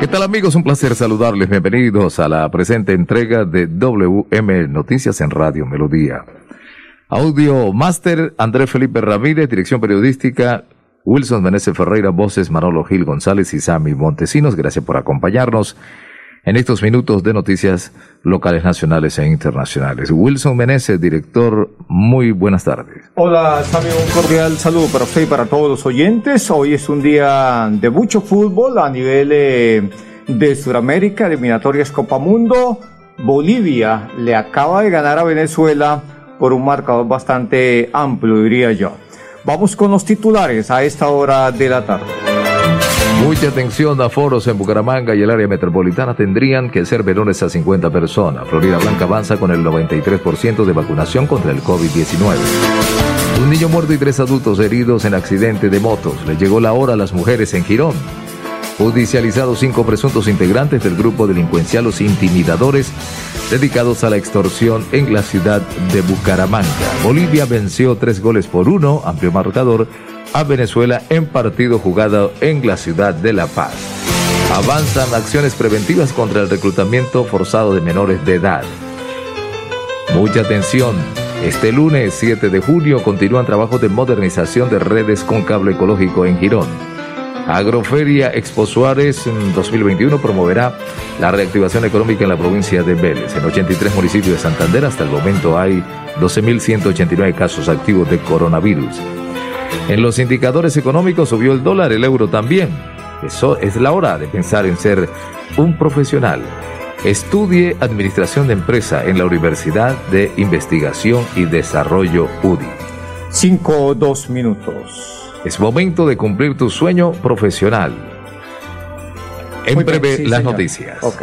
¿Qué tal amigos? Un placer saludarles. Bienvenidos a la presente entrega de WM Noticias en Radio Melodía. Audio Máster Andrés Felipe Ramírez, dirección periodística Wilson Meneses Ferreira, voces Manolo Gil González y Sammy Montesinos. Gracias por acompañarnos en estos minutos de noticias locales, nacionales e internacionales. Wilson Meneses, director, muy buenas tardes. Hola, Sammy, un cordial saludo para usted y para todos los oyentes. Hoy es un día de mucho fútbol a nivel eh, de Sudamérica, eliminatorias Copa Mundo. Bolivia le acaba de ganar a Venezuela por un marcador bastante amplio, diría yo. Vamos con los titulares a esta hora de la tarde. Mucha atención a foros en Bucaramanga y el área metropolitana tendrían que ser menores a 50 personas. Florida Blanca avanza con el 93% de vacunación contra el COVID-19. Un niño muerto y tres adultos heridos en accidente de motos. Le llegó la hora a las mujeres en Girón. Judicializados cinco presuntos integrantes del grupo delincuencial Los Intimidadores dedicados a la extorsión en la ciudad de Bucaramanga. Bolivia venció tres goles por uno, amplio marcador, a Venezuela en partido jugado en la ciudad de La Paz. Avanzan acciones preventivas contra el reclutamiento forzado de menores de edad. Mucha atención. Este lunes 7 de junio continúan trabajos de modernización de redes con cable ecológico en Girón. Agroferia Expo Suárez 2021 promoverá la reactivación económica en la provincia de Vélez. En 83 municipios de Santander hasta el momento hay 12.189 casos activos de coronavirus. En los indicadores económicos subió el dólar, el euro también. Eso es la hora de pensar en ser un profesional. Estudie Administración de Empresa en la Universidad de Investigación y Desarrollo UDI. Cinco o dos minutos. Es momento de cumplir tu sueño profesional. En Muy breve, bien, sí, las señor. noticias. Ok.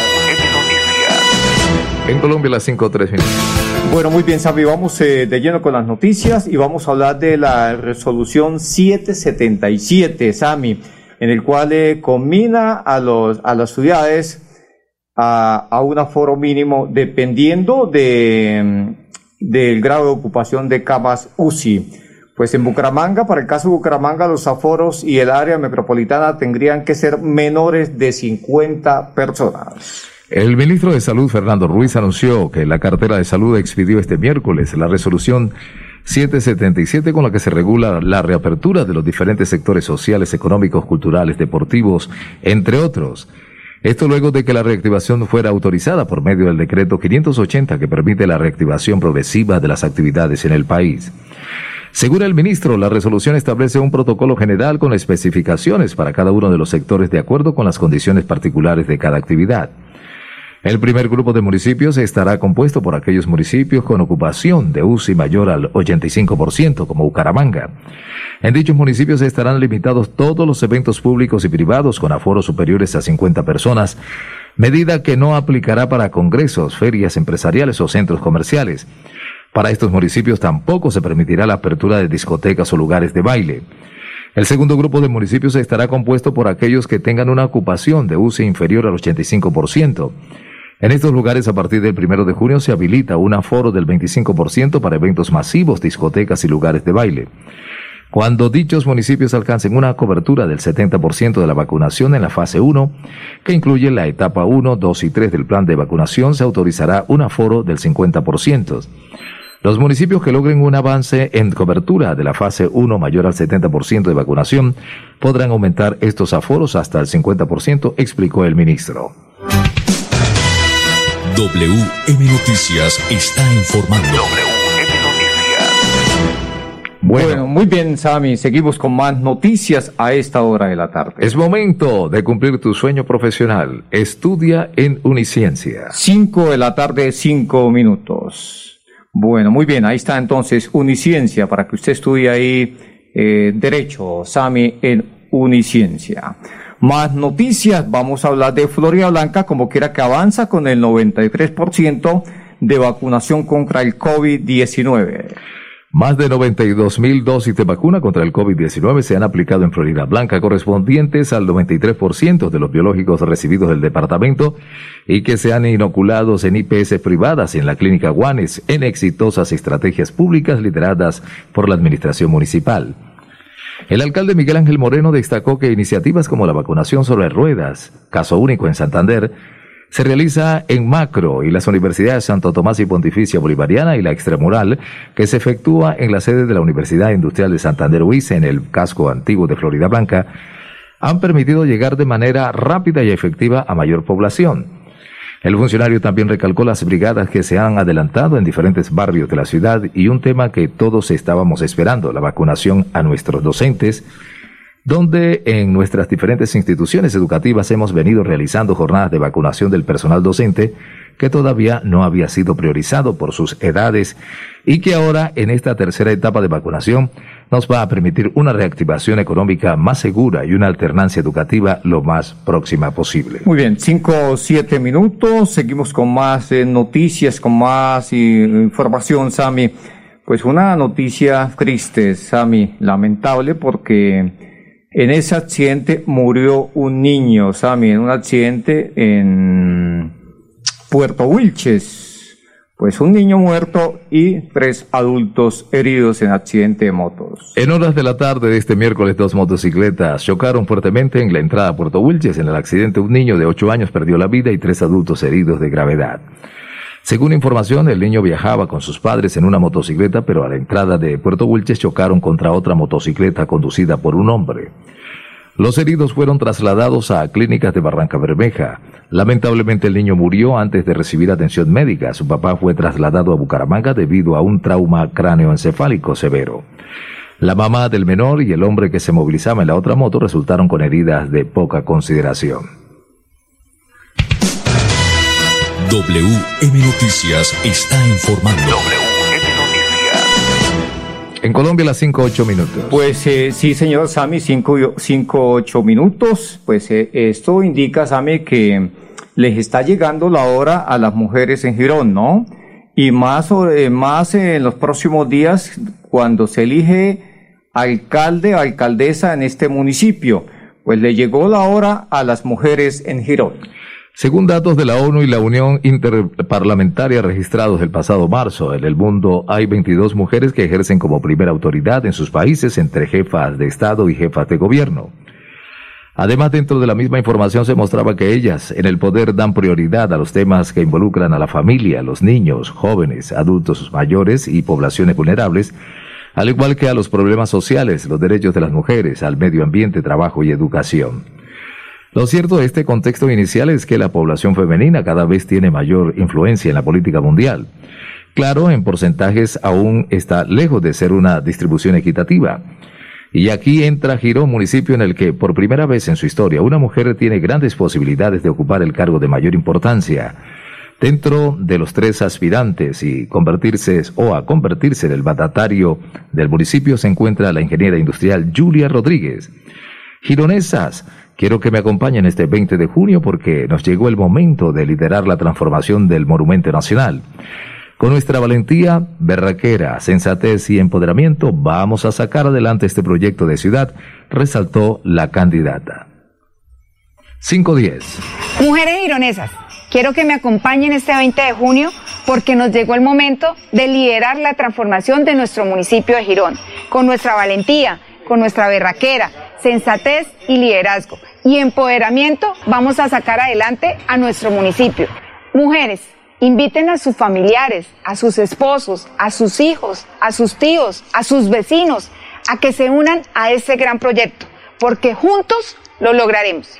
En Colombia, las 5 o 3 minutos. Bueno, muy bien, Sammy, vamos eh, de lleno con las noticias y vamos a hablar de la resolución 777, Sammy, en el cual eh, combina a, los, a las ciudades a, a un aforo mínimo dependiendo de, mm, del grado de ocupación de camas UCI. Pues en Bucaramanga, para el caso de Bucaramanga, los aforos y el área metropolitana tendrían que ser menores de 50 personas. El ministro de Salud, Fernando Ruiz, anunció que la cartera de salud expidió este miércoles la resolución 777 con la que se regula la reapertura de los diferentes sectores sociales, económicos, culturales, deportivos, entre otros. Esto luego de que la reactivación fuera autorizada por medio del decreto 580 que permite la reactivación progresiva de las actividades en el país. Según el ministro, la resolución establece un protocolo general con especificaciones para cada uno de los sectores de acuerdo con las condiciones particulares de cada actividad. El primer grupo de municipios estará compuesto por aquellos municipios con ocupación de UCI mayor al 85%, como Bucaramanga. En dichos municipios estarán limitados todos los eventos públicos y privados con aforos superiores a 50 personas, medida que no aplicará para congresos, ferias empresariales o centros comerciales. Para estos municipios tampoco se permitirá la apertura de discotecas o lugares de baile. El segundo grupo de municipios estará compuesto por aquellos que tengan una ocupación de uso inferior al 85%. En estos lugares, a partir del 1 de junio, se habilita un aforo del 25% para eventos masivos, discotecas y lugares de baile. Cuando dichos municipios alcancen una cobertura del 70% de la vacunación en la fase 1, que incluye la etapa 1, 2 y 3 del plan de vacunación, se autorizará un aforo del 50%. Los municipios que logren un avance en cobertura de la fase 1 mayor al 70% de vacunación podrán aumentar estos aforos hasta el 50%, explicó el ministro. WM Noticias está informando. Bueno, muy bien, Sami. Seguimos con más noticias a esta hora de la tarde. Es momento de cumplir tu sueño profesional. Estudia en Uniciencia. Cinco de la tarde, cinco minutos. Bueno, muy bien. Ahí está entonces Uniciencia para que usted estudie ahí eh, Derecho, Sami, en Uniciencia. Más noticias. Vamos a hablar de Florida Blanca, como quiera que avanza con el 93% de vacunación contra el COVID-19. Más de 92 mil dosis de vacuna contra el COVID-19 se han aplicado en Florida Blanca, correspondientes al 93% de los biológicos recibidos del departamento y que se han inoculado en IPS privadas en la clínica Guanes en exitosas estrategias públicas lideradas por la administración municipal. El alcalde Miguel Ángel Moreno destacó que iniciativas como la vacunación sobre ruedas, caso único en Santander, se realiza en Macro y las universidades Santo Tomás y Pontificia Bolivariana y la Extramural, que se efectúa en la sede de la Universidad Industrial de Santander UIS en el casco antiguo de Florida Blanca, han permitido llegar de manera rápida y efectiva a mayor población. El funcionario también recalcó las brigadas que se han adelantado en diferentes barrios de la ciudad y un tema que todos estábamos esperando, la vacunación a nuestros docentes, donde en nuestras diferentes instituciones educativas hemos venido realizando jornadas de vacunación del personal docente que todavía no había sido priorizado por sus edades y que ahora en esta tercera etapa de vacunación nos va a permitir una reactivación económica más segura y una alternancia educativa lo más próxima posible. Muy bien, cinco o siete minutos, seguimos con más eh, noticias, con más eh, información, Sami. Pues una noticia triste, Sami, lamentable porque en ese accidente murió un niño, Sami, en un accidente en Puerto Wilches. Pues un niño muerto y tres adultos heridos en accidente de motos. En horas de la tarde de este miércoles, dos motocicletas chocaron fuertemente en la entrada a Puerto Wilches. En el accidente, un niño de ocho años perdió la vida y tres adultos heridos de gravedad. Según información, el niño viajaba con sus padres en una motocicleta, pero a la entrada de Puerto Wilches chocaron contra otra motocicleta conducida por un hombre. Los heridos fueron trasladados a clínicas de Barranca Bermeja. Lamentablemente el niño murió antes de recibir atención médica. Su papá fue trasladado a Bucaramanga debido a un trauma cráneoencefálico severo. La mamá del menor y el hombre que se movilizaba en la otra moto resultaron con heridas de poca consideración. WM Noticias está informando. En Colombia las 5 8 minutos. Pues eh, sí, señor Sami, 5 8 minutos. Pues eh, esto indica, Sami, que les está llegando la hora a las mujeres en Girón, ¿no? Y más, eh, más en los próximos días, cuando se elige alcalde o alcaldesa en este municipio, pues le llegó la hora a las mujeres en Girón. Según datos de la ONU y la Unión Interparlamentaria registrados el pasado marzo, en el mundo hay 22 mujeres que ejercen como primera autoridad en sus países entre jefas de Estado y jefas de gobierno. Además, dentro de la misma información se mostraba que ellas en el poder dan prioridad a los temas que involucran a la familia, los niños, jóvenes, adultos mayores y poblaciones vulnerables, al igual que a los problemas sociales, los derechos de las mujeres, al medio ambiente, trabajo y educación. Lo cierto de este contexto inicial es que la población femenina cada vez tiene mayor influencia en la política mundial. Claro, en porcentajes aún está lejos de ser una distribución equitativa. Y aquí entra Girón, municipio en el que por primera vez en su historia una mujer tiene grandes posibilidades de ocupar el cargo de mayor importancia. Dentro de los tres aspirantes y convertirse o a convertirse en el mandatario del municipio se encuentra la ingeniera industrial Julia Rodríguez. Gironesas, Quiero que me acompañen este 20 de junio porque nos llegó el momento de liderar la transformación del Monumento Nacional. Con nuestra valentía, berraquera, sensatez y empoderamiento vamos a sacar adelante este proyecto de ciudad, resaltó la candidata. 510. Mujeres ironesas, quiero que me acompañen este 20 de junio porque nos llegó el momento de liderar la transformación de nuestro municipio de Girón, con nuestra valentía, con nuestra berraquera, sensatez y liderazgo. Y empoderamiento vamos a sacar adelante a nuestro municipio. Mujeres, Inviten a sus familiares, a sus esposos, a sus hijos, a sus tíos, a sus vecinos, a que se unan a ese gran proyecto, porque juntos lo lograremos.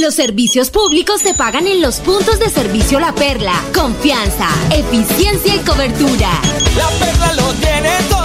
Los servicios públicos se pagan en los puntos de servicio La Perla. Confianza, eficiencia y cobertura. La Perla lo tiene todo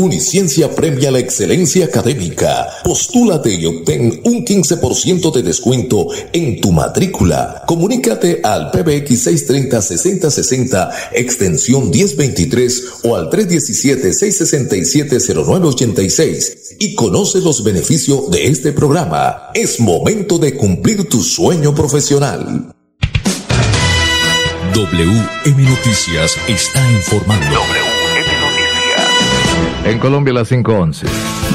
Uniciencia premia la excelencia académica. Postúlate y obtén un 15% de descuento en tu matrícula. Comunícate al PBX 630-6060, extensión 1023 o al 317-667-0986 y conoce los beneficios de este programa. Es momento de cumplir tu sueño profesional. WM Noticias está informando. En Colombia las 5.11.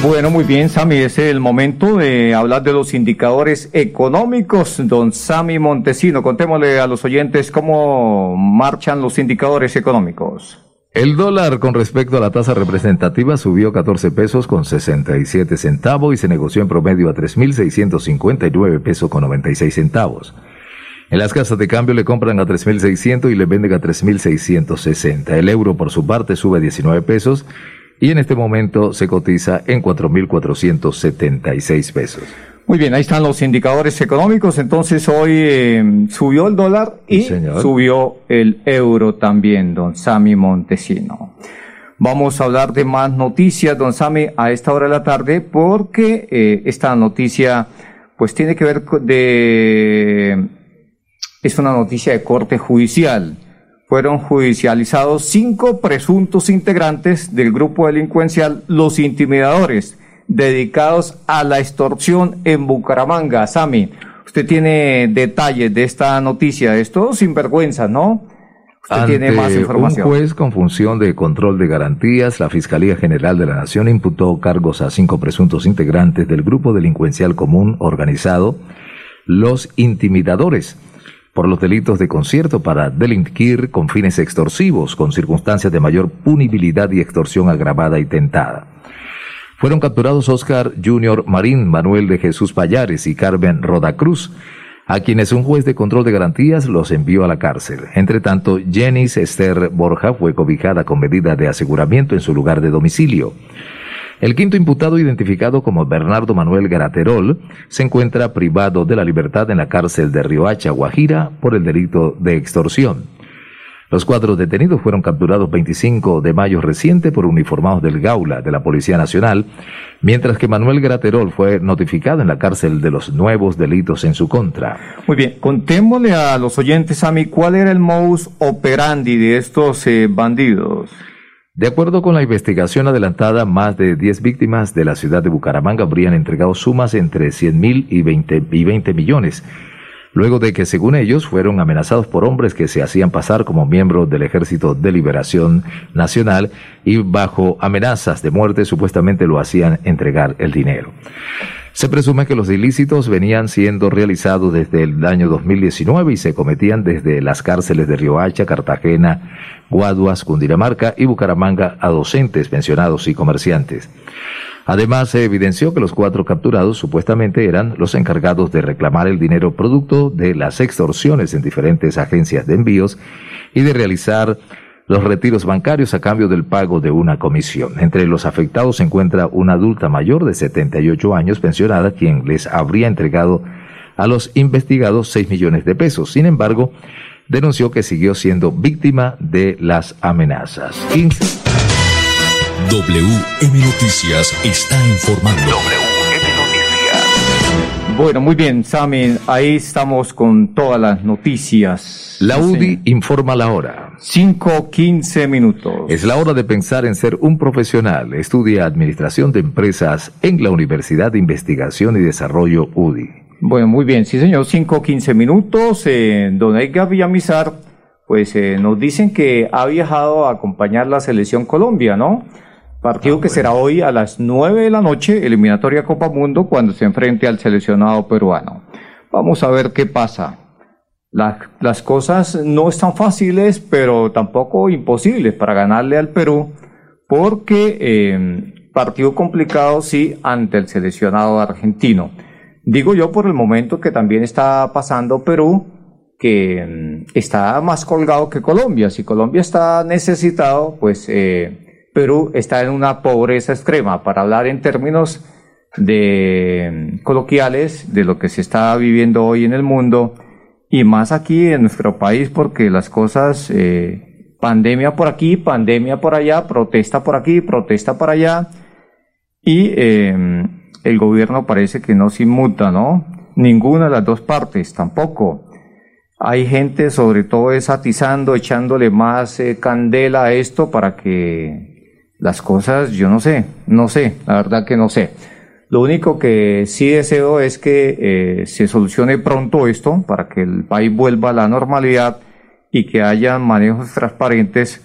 Bueno, muy bien, Sami, es el momento de hablar de los indicadores económicos. Don Sami Montesino, contémosle a los oyentes cómo marchan los indicadores económicos. El dólar con respecto a la tasa representativa subió 14 pesos con 67 centavos y se negoció en promedio a 3.659 pesos con 96 centavos. En las casas de cambio le compran a 3.600 y le venden a 3.660. El euro por su parte sube 19 pesos y en este momento se cotiza en 4.476 pesos. Muy bien, ahí están los indicadores económicos. Entonces hoy eh, subió el dólar y subió el euro también, don Sami Montesino. Vamos a hablar de más noticias, don Sami, a esta hora de la tarde, porque eh, esta noticia pues tiene que ver de... es una noticia de corte judicial fueron judicializados cinco presuntos integrantes del grupo delincuencial Los Intimidadores, dedicados a la extorsión en Bucaramanga. Sami, usted tiene detalles de esta noticia. Esto sinvergüenza, ¿no? Usted tiene más información. Un juez con función de control de garantías, la Fiscalía General de la Nación imputó cargos a cinco presuntos integrantes del grupo delincuencial común organizado Los Intimidadores por los delitos de concierto para delinquir con fines extorsivos, con circunstancias de mayor punibilidad y extorsión agravada y tentada. Fueron capturados Oscar Junior Marín, Manuel de Jesús Payares y Carmen Rodacruz, a quienes un juez de control de garantías los envió a la cárcel. Entre tanto, Jenis Esther Borja fue cobijada con medida de aseguramiento en su lugar de domicilio. El quinto imputado, identificado como Bernardo Manuel Garaterol, se encuentra privado de la libertad en la cárcel de Riohacha, Guajira, por el delito de extorsión. Los cuatro detenidos fueron capturados 25 de mayo reciente por uniformados del Gaula de la Policía Nacional, mientras que Manuel Graterol fue notificado en la cárcel de los nuevos delitos en su contra. Muy bien, contémosle a los oyentes, mí, cuál era el modus operandi de estos eh, bandidos. De acuerdo con la investigación adelantada, más de 10 víctimas de la ciudad de Bucaramanga habrían entregado sumas entre 100 mil y 20, y 20 millones, luego de que, según ellos, fueron amenazados por hombres que se hacían pasar como miembros del Ejército de Liberación Nacional y bajo amenazas de muerte supuestamente lo hacían entregar el dinero. Se presume que los ilícitos venían siendo realizados desde el año 2019 y se cometían desde las cárceles de Riohacha, Cartagena, Guaduas, Cundinamarca y Bucaramanga a docentes, pensionados y comerciantes. Además, se evidenció que los cuatro capturados supuestamente eran los encargados de reclamar el dinero producto de las extorsiones en diferentes agencias de envíos y de realizar los retiros bancarios a cambio del pago de una comisión. Entre los afectados se encuentra una adulta mayor de 78 años pensionada quien les habría entregado a los investigados 6 millones de pesos. Sin embargo, denunció que siguió siendo víctima de las amenazas. WM Noticias está informando. Bueno, muy bien, Sami, ahí estamos con todas las noticias. La UDI informa la hora. 5.15 minutos. Es la hora de pensar en ser un profesional. Estudia Administración de Empresas en la Universidad de Investigación y Desarrollo UDI. Bueno, muy bien, sí señor, 5.15 minutos. Eh, don Edgar Villamizar, pues eh, nos dicen que ha viajado a acompañar la selección Colombia, ¿no? Partido que será hoy a las 9 de la noche, eliminatoria Copa Mundo, cuando se enfrente al seleccionado peruano. Vamos a ver qué pasa. las cosas no están fáciles, pero tampoco imposibles para ganarle al Perú, porque eh, partido complicado sí ante el seleccionado argentino. Digo yo por el momento que también está pasando Perú, que mm, está más colgado que Colombia. Si Colombia está necesitado, pues eh, Perú está en una pobreza extrema. Para hablar en términos de coloquiales de lo que se está viviendo hoy en el mundo y más aquí en nuestro país porque las cosas, eh, pandemia por aquí, pandemia por allá, protesta por aquí, protesta por allá y em, el gobierno parece que no se inmuta, ¿no? Ninguna de las dos partes tampoco. Hay gente sobre todo es atizando, echándole más eh, candela a esto para que las cosas, yo no sé, no sé, la verdad que no sé. Lo único que sí deseo es que eh, se solucione pronto esto para que el país vuelva a la normalidad y que haya manejos transparentes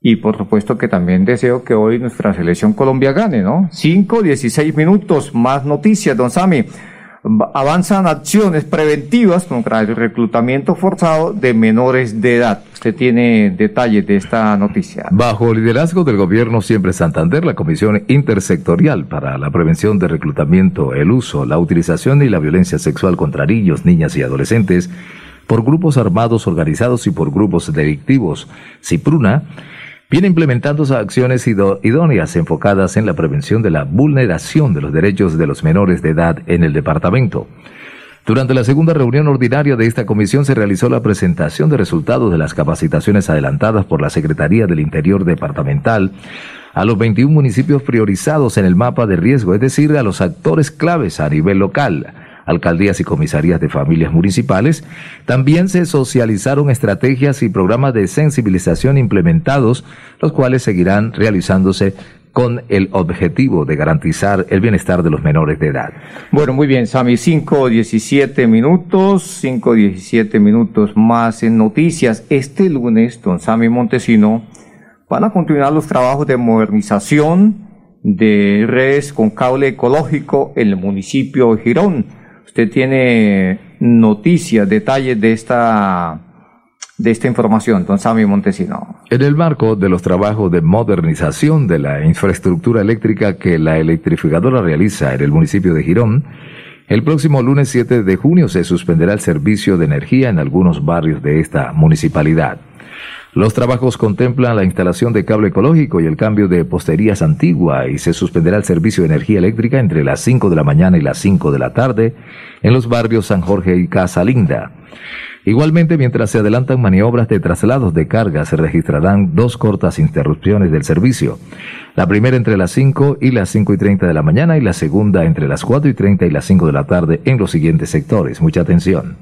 y por supuesto que también deseo que hoy nuestra selección Colombia gane, ¿no? 5, 16 minutos, más noticias, don Sami avanzan acciones preventivas contra el reclutamiento forzado de menores de edad. Usted tiene detalles de esta noticia. Bajo el liderazgo del gobierno Siempre Santander, la Comisión Intersectorial para la Prevención de Reclutamiento, el uso, la utilización y la violencia sexual contra niños, niñas y adolescentes por grupos armados organizados y por grupos delictivos, CIPRUNA, viene implementando acciones idóneas enfocadas en la prevención de la vulneración de los derechos de los menores de edad en el departamento. Durante la segunda reunión ordinaria de esta comisión se realizó la presentación de resultados de las capacitaciones adelantadas por la Secretaría del Interior Departamental a los 21 municipios priorizados en el mapa de riesgo, es decir, a los actores claves a nivel local alcaldías y comisarías de familias municipales, también se socializaron estrategias y programas de sensibilización implementados, los cuales seguirán realizándose con el objetivo de garantizar el bienestar de los menores de edad. Bueno, muy bien, Sami, 5, 17 minutos, 5, 17 minutos más en noticias. Este lunes, don Sami Montesino, van a continuar los trabajos de modernización de redes con cable ecológico en el municipio de Girón usted tiene noticias, detalles de esta de esta información, don Sammy Montesino. En el marco de los trabajos de modernización de la infraestructura eléctrica que la electrificadora realiza en el municipio de Girón, el próximo lunes 7 de junio se suspenderá el servicio de energía en algunos barrios de esta municipalidad. Los trabajos contemplan la instalación de cable ecológico y el cambio de posterías antigua y se suspenderá el servicio de energía eléctrica entre las 5 de la mañana y las 5 de la tarde en los barrios San Jorge y Casa Linda. Igualmente, mientras se adelantan maniobras de traslados de carga, se registrarán dos cortas interrupciones del servicio. La primera entre las 5 y las 5 y 30 de la mañana y la segunda entre las 4 y 30 y las 5 de la tarde en los siguientes sectores. Mucha atención.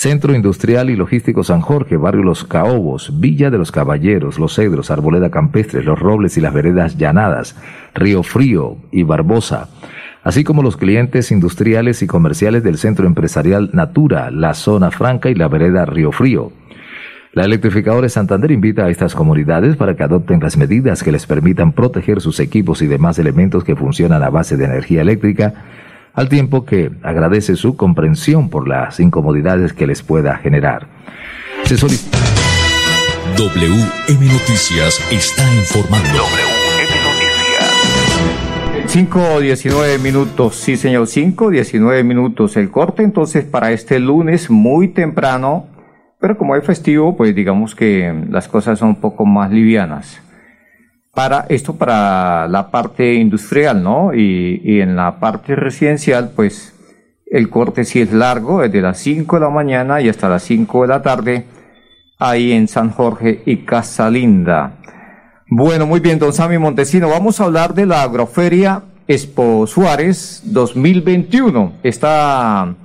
Centro Industrial y Logístico San Jorge, Barrio Los Caobos, Villa de los Caballeros, Los Cedros, Arboleda Campestres, Los Robles y las Veredas Llanadas, Río Frío y Barbosa, así como los clientes industriales y comerciales del Centro Empresarial Natura, la Zona Franca y la Vereda Río Frío. La electrificadora de Santander invita a estas comunidades para que adopten las medidas que les permitan proteger sus equipos y demás elementos que funcionan a base de energía eléctrica al tiempo que agradece su comprensión por las incomodidades que les pueda generar. Se WM Noticias está informando. WM Noticias. 5 19 minutos, sí señor, 5 19 minutos. El corte entonces para este lunes muy temprano, pero como es festivo, pues digamos que las cosas son un poco más livianas para esto para la parte industrial, ¿no? Y, en la parte residencial, pues el corte sí es largo, desde las 5 de la mañana y hasta las 5 de la tarde, ahí en San Jorge y Casalinda. Bueno, muy bien, don Sammy Montesino, vamos a hablar de la agroferia Expo Suárez 2021. Esta,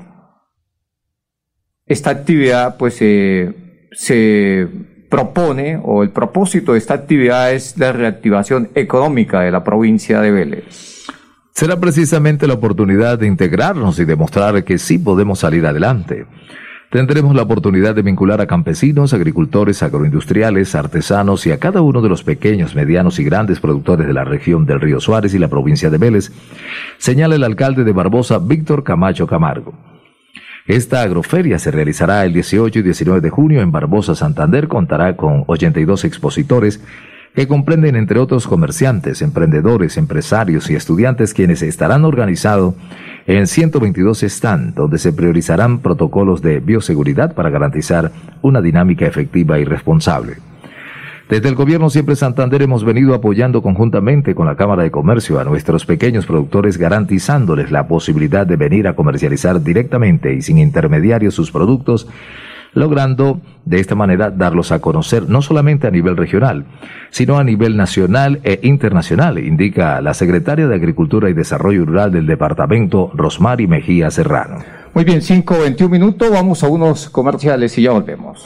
esta actividad, pues, eh, se propone, o el propósito de esta actividad es la reactivación económica de la provincia de Vélez. Será precisamente la oportunidad de integrarnos y demostrar que sí podemos salir adelante. Tendremos la oportunidad de vincular a campesinos, agricultores, agroindustriales, artesanos y a cada uno de los pequeños, medianos y grandes productores de la región del Río Suárez y la provincia de Vélez, señala el alcalde de Barbosa, Víctor Camacho Camargo. Esta agroferia se realizará el 18 y 19 de junio en Barbosa, Santander. Contará con 82 expositores que comprenden entre otros comerciantes, emprendedores, empresarios y estudiantes quienes estarán organizados en 122 stands donde se priorizarán protocolos de bioseguridad para garantizar una dinámica efectiva y responsable. Desde el Gobierno Siempre Santander hemos venido apoyando conjuntamente con la Cámara de Comercio a nuestros pequeños productores garantizándoles la posibilidad de venir a comercializar directamente y sin intermediarios sus productos logrando de esta manera darlos a conocer no solamente a nivel regional, sino a nivel nacional e internacional, indica la secretaria de Agricultura y Desarrollo Rural del departamento, Rosmary Mejía Serrano. Muy bien, 5.21 minutos, vamos a unos comerciales y ya volvemos.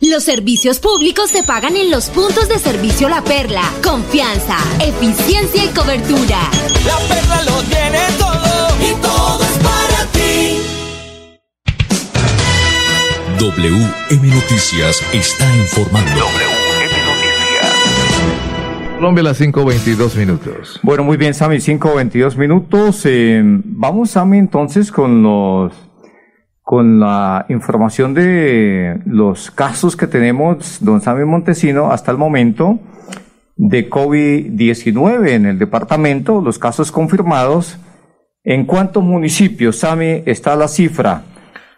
Los servicios públicos se pagan en los puntos de servicio La Perla. Confianza, eficiencia y cobertura. La Perla lo tiene todo y todo es para ti. WM Noticias está informando. WM Noticias. Colombia a las 5.22 minutos. Bueno, muy bien, Sammy, 5.22 minutos. Eh, vamos, Sammy, entonces con los con la información de los casos que tenemos, don Sammy Montesino, hasta el momento de COVID-19 en el departamento, los casos confirmados. ¿En cuántos municipios, Sami, está la cifra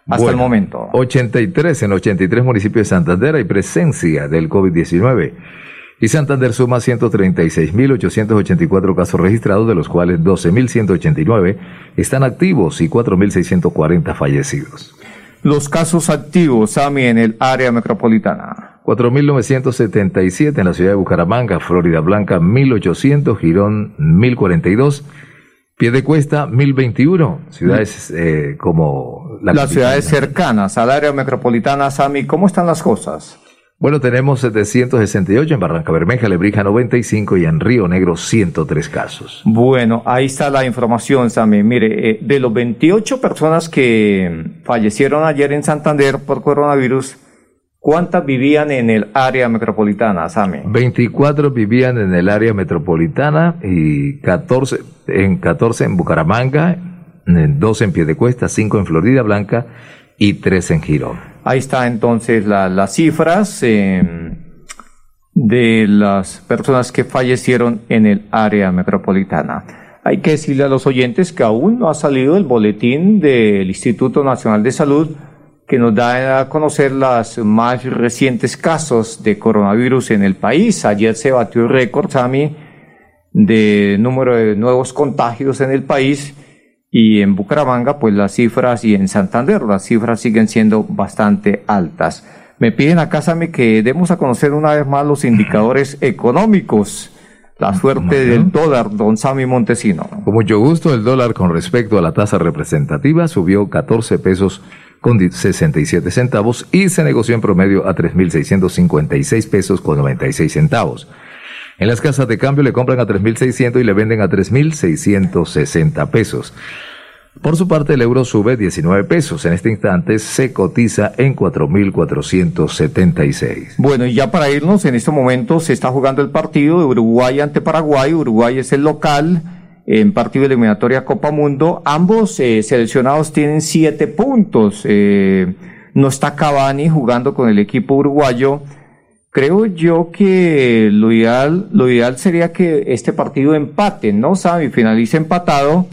hasta el momento? 83, en 83 municipios de Santander hay presencia del COVID-19. Y Santander suma 136.884 casos registrados, de los cuales 12.189 están activos y 4.640 fallecidos. Los casos activos, Sami, en el área metropolitana. 4.977 en la ciudad de Bucaramanga, Florida Blanca 1.800, Girón 1.042, Piedecuesta 1.021, ciudades eh, como... La Las ciudades cercanas al área metropolitana, Sami, ¿cómo están las cosas? Bueno, tenemos 768 en Barranca Bermeja, Lebrija 95 y en Río Negro 103 casos. Bueno, ahí está la información, Sammy. Mire, eh, de los 28 personas que fallecieron ayer en Santander por coronavirus, ¿cuántas vivían en el área metropolitana, Sammy? 24 vivían en el área metropolitana y 14 en 14 en Bucaramanga, 2 en Piedecuesta, 5 en Florida Blanca y 3 en Girón. Ahí está entonces las cifras em, de las personas que fallecieron en el área metropolitana. Hay que decirle a los oyentes que aún no ha salido el boletín del Instituto Nacional de Salud que nos da a conocer los más recientes casos de coronavirus en el país. Ayer se batió el récord, Sami, de número de nuevos contagios en el país y en Bucaramanga, pues las cifras, y en Santander, las cifras siguen siendo bastante altas. Me piden acá, Sami, que demos a conocer una vez más los indicadores económicos. La suerte del dólar, don Sami Montesino. Con mucho gusto, el dólar con respecto a la tasa representativa subió 14 pesos con 67 centavos y se negoció en promedio a 3.656 pesos con 96 centavos. En las casas de cambio le compran a 3.600 y le venden a 3.660 pesos. Por su parte, el euro sube 19 pesos. En este instante se cotiza en 4.476. Bueno, y ya para irnos, en este momento se está jugando el partido de Uruguay ante Paraguay. Uruguay es el local en partido eliminatoria Copa Mundo. Ambos eh, seleccionados tienen siete puntos. Eh, no está Cavani jugando con el equipo uruguayo. Creo yo que lo ideal, lo ideal sería que este partido empate, ¿no? Sabe, finalice empatado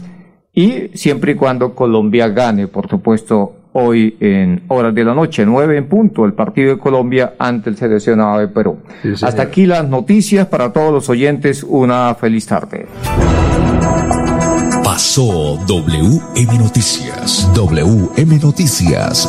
y siempre y cuando Colombia gane, por supuesto, hoy en horas de la noche, nueve en punto, el partido de Colombia ante el seleccionado de Perú. Hasta aquí las noticias para todos los oyentes. Una feliz tarde. Pasó WM Noticias. WM Noticias.